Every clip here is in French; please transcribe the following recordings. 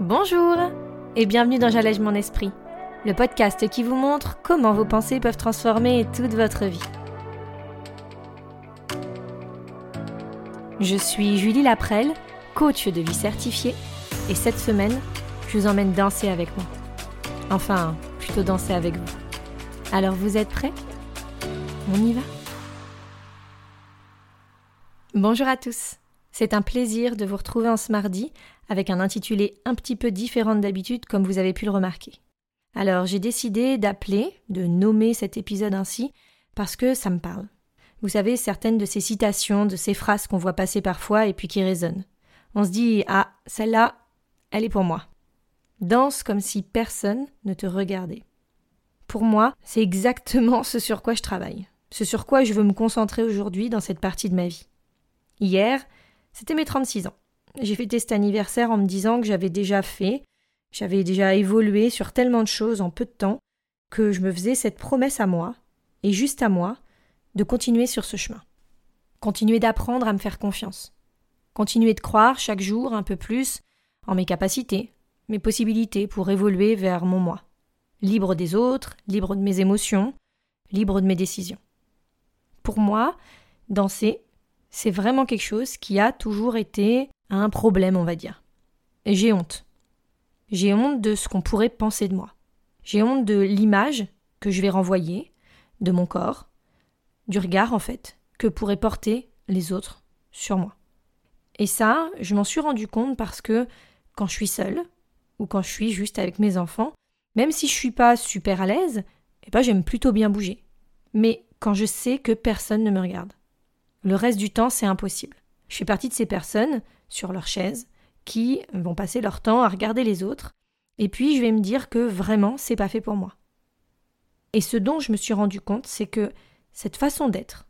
Bonjour et bienvenue dans J'allège mon esprit, le podcast qui vous montre comment vos pensées peuvent transformer toute votre vie. Je suis Julie Laprelle, coach de vie certifiée, et cette semaine, je vous emmène danser avec moi. Enfin, plutôt danser avec vous. Alors vous êtes prêts? On y va? Bonjour à tous. C'est un plaisir de vous retrouver en ce mardi avec un intitulé un petit peu différent d'habitude comme vous avez pu le remarquer. Alors j'ai décidé d'appeler, de nommer cet épisode ainsi parce que ça me parle. Vous savez, certaines de ces citations, de ces phrases qu'on voit passer parfois et puis qui résonnent. On se dit Ah, celle-là, elle est pour moi. Danse comme si personne ne te regardait. Pour moi, c'est exactement ce sur quoi je travaille, ce sur quoi je veux me concentrer aujourd'hui dans cette partie de ma vie. Hier, c'était mes 36 ans. J'ai fêté cet anniversaire en me disant que j'avais déjà fait, j'avais déjà évolué sur tellement de choses en peu de temps, que je me faisais cette promesse à moi, et juste à moi, de continuer sur ce chemin. Continuer d'apprendre à me faire confiance. Continuer de croire chaque jour un peu plus en mes capacités, mes possibilités pour évoluer vers mon moi. Libre des autres, libre de mes émotions, libre de mes décisions. Pour moi, danser, c'est vraiment quelque chose qui a toujours été un problème, on va dire. J'ai honte. J'ai honte de ce qu'on pourrait penser de moi. J'ai honte de l'image que je vais renvoyer, de mon corps, du regard en fait, que pourraient porter les autres sur moi. Et ça, je m'en suis rendu compte parce que quand je suis seule, ou quand je suis juste avec mes enfants, même si je suis pas super à l'aise, eh ben j'aime plutôt bien bouger. Mais quand je sais que personne ne me regarde. Le reste du temps, c'est impossible. Je fais partie de ces personnes, sur leur chaise, qui vont passer leur temps à regarder les autres, et puis je vais me dire que vraiment, c'est pas fait pour moi. Et ce dont je me suis rendu compte, c'est que cette façon d'être,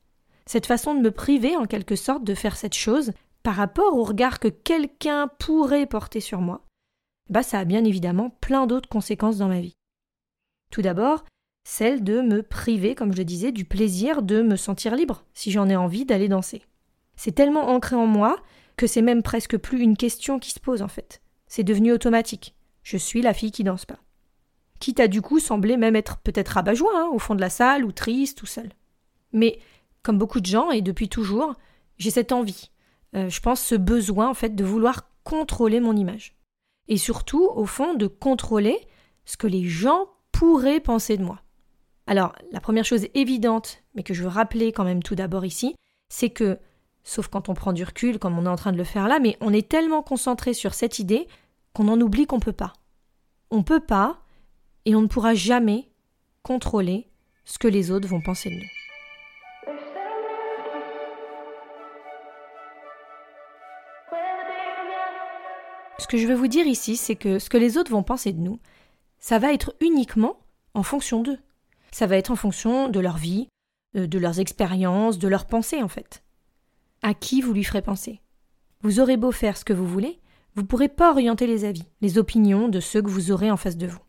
cette façon de me priver en quelque sorte de faire cette chose par rapport au regard que quelqu'un pourrait porter sur moi, bah ça a bien évidemment plein d'autres conséquences dans ma vie. Tout d'abord, celle de me priver, comme je le disais, du plaisir de me sentir libre, si j'en ai envie d'aller danser. C'est tellement ancré en moi que c'est même presque plus une question qui se pose en fait. C'est devenu automatique. Je suis la fille qui danse pas. Quitte à du coup sembler même être peut-être rabat-joie, hein, au fond de la salle, ou triste, ou seule. Mais, comme beaucoup de gens, et depuis toujours, j'ai cette envie, euh, je pense ce besoin en fait de vouloir contrôler mon image. Et surtout, au fond, de contrôler ce que les gens pourraient penser de moi. Alors, la première chose évidente, mais que je veux rappeler quand même tout d'abord ici, c'est que, sauf quand on prend du recul, comme on est en train de le faire là, mais on est tellement concentré sur cette idée qu'on en oublie qu'on ne peut pas. On ne peut pas, et on ne pourra jamais contrôler ce que les autres vont penser de nous. Ce que je veux vous dire ici, c'est que ce que les autres vont penser de nous, ça va être uniquement en fonction d'eux ça va être en fonction de leur vie, euh, de leurs expériences, de leurs pensées en fait. À qui vous lui ferez penser Vous aurez beau faire ce que vous voulez, vous ne pourrez pas orienter les avis, les opinions de ceux que vous aurez en face de vous.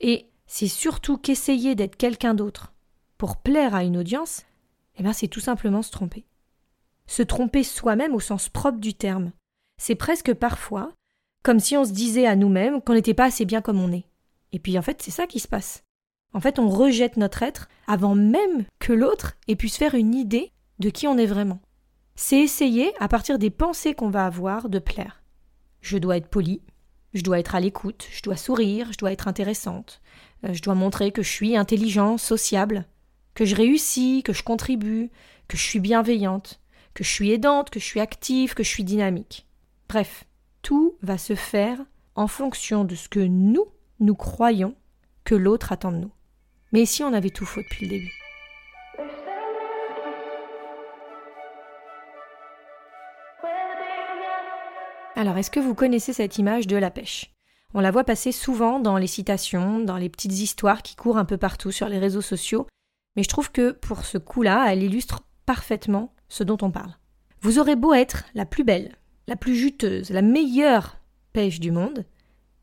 Et c'est surtout qu'essayer d'être quelqu'un d'autre pour plaire à une audience, eh ben c'est tout simplement se tromper. Se tromper soi-même au sens propre du terme. C'est presque parfois comme si on se disait à nous-mêmes qu'on n'était pas assez bien comme on est. Et puis en fait, c'est ça qui se passe. En fait, on rejette notre être avant même que l'autre ait pu se faire une idée de qui on est vraiment. C'est essayer, à partir des pensées qu'on va avoir, de plaire. Je dois être poli, je dois être à l'écoute, je dois sourire, je dois être intéressante, euh, je dois montrer que je suis intelligent, sociable, que je réussis, que je contribue, que je suis bienveillante, que je suis aidante, que je suis active, que je suis dynamique. Bref, tout va se faire en fonction de ce que nous, nous croyons que l'autre attend de nous. Mais si on avait tout faux depuis le début Alors, est-ce que vous connaissez cette image de la pêche? On la voit passer souvent dans les citations, dans les petites histoires qui courent un peu partout sur les réseaux sociaux, mais je trouve que pour ce coup-là, elle illustre parfaitement ce dont on parle. Vous aurez beau être la plus belle, la plus juteuse, la meilleure pêche du monde,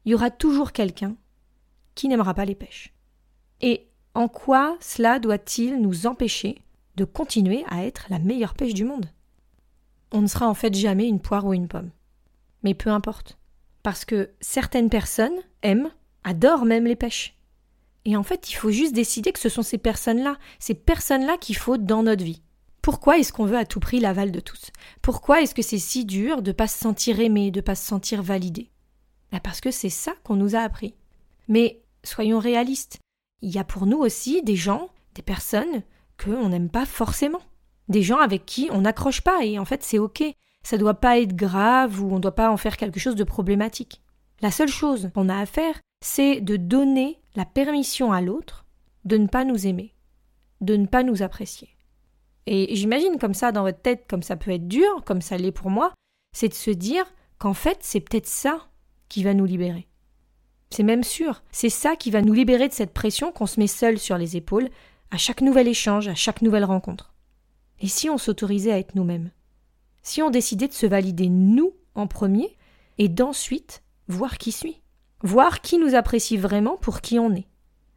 il y aura toujours quelqu'un qui n'aimera pas les pêches. Et en quoi cela doit-il nous empêcher de continuer à être la meilleure pêche du monde? On ne sera en fait jamais une poire ou une pomme. Mais peu importe. Parce que certaines personnes aiment, adorent même les pêches. Et en fait, il faut juste décider que ce sont ces personnes-là, ces personnes-là qu'il faut dans notre vie. Pourquoi est-ce qu'on veut à tout prix l'aval de tous? Pourquoi est-ce que c'est si dur de ne pas se sentir aimé, de ne pas se sentir validé? Bah, Parce que c'est ça qu'on nous a appris. Mais soyons réalistes, il y a pour nous aussi des gens, des personnes qu'on n'aime pas forcément. Des gens avec qui on n'accroche pas et en fait c'est ok. Ça doit pas être grave ou on ne doit pas en faire quelque chose de problématique. La seule chose qu'on a à faire, c'est de donner la permission à l'autre de ne pas nous aimer, de ne pas nous apprécier. Et j'imagine comme ça dans votre tête, comme ça peut être dur, comme ça l'est pour moi, c'est de se dire qu'en fait c'est peut-être ça qui va nous libérer. C'est même sûr, c'est ça qui va nous libérer de cette pression qu'on se met seul sur les épaules à chaque nouvel échange, à chaque nouvelle rencontre. Et si on s'autorisait à être nous-mêmes? Si on décidait de se valider nous en premier et d'ensuite voir qui suit voir qui nous apprécie vraiment pour qui on est?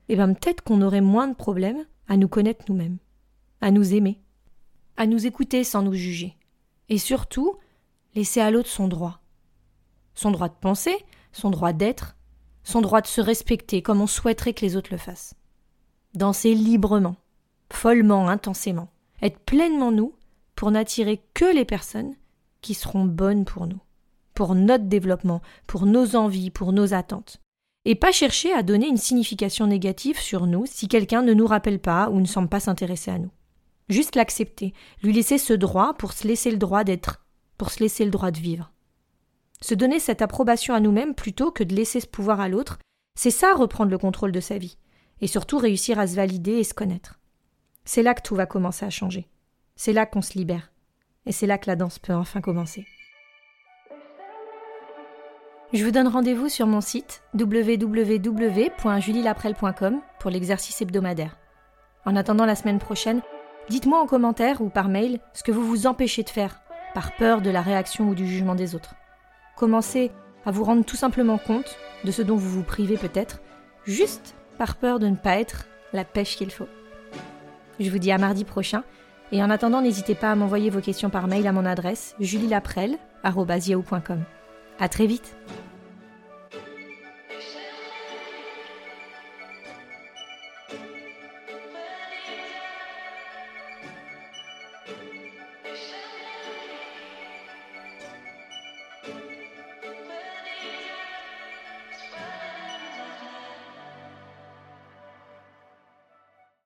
Eh bien peut-être qu'on aurait moins de problèmes à nous connaître nous-mêmes, à nous aimer, à nous écouter sans nous juger. Et surtout, laisser à l'autre son droit. Son droit de penser, son droit d'être, son droit de se respecter comme on souhaiterait que les autres le fassent. Danser librement, follement, intensément, être pleinement nous pour n'attirer que les personnes qui seront bonnes pour nous pour notre développement, pour nos envies, pour nos attentes. Et pas chercher à donner une signification négative sur nous si quelqu'un ne nous rappelle pas ou ne semble pas s'intéresser à nous. Juste l'accepter, lui laisser ce droit pour se laisser le droit d'être, pour se laisser le droit de vivre. Se donner cette approbation à nous-mêmes plutôt que de laisser ce pouvoir à l'autre, c'est ça reprendre le contrôle de sa vie, et surtout réussir à se valider et se connaître. C'est là que tout va commencer à changer. C'est là qu'on se libère. Et c'est là que la danse peut enfin commencer. Je vous donne rendez-vous sur mon site www.julielaprel.com pour l'exercice hebdomadaire. En attendant la semaine prochaine, dites-moi en commentaire ou par mail ce que vous vous empêchez de faire, par peur de la réaction ou du jugement des autres. Commencez à vous rendre tout simplement compte de ce dont vous vous privez peut-être, juste par peur de ne pas être la pêche qu'il faut. Je vous dis à mardi prochain, et en attendant, n'hésitez pas à m'envoyer vos questions par mail à mon adresse julielaprel.com. À très vite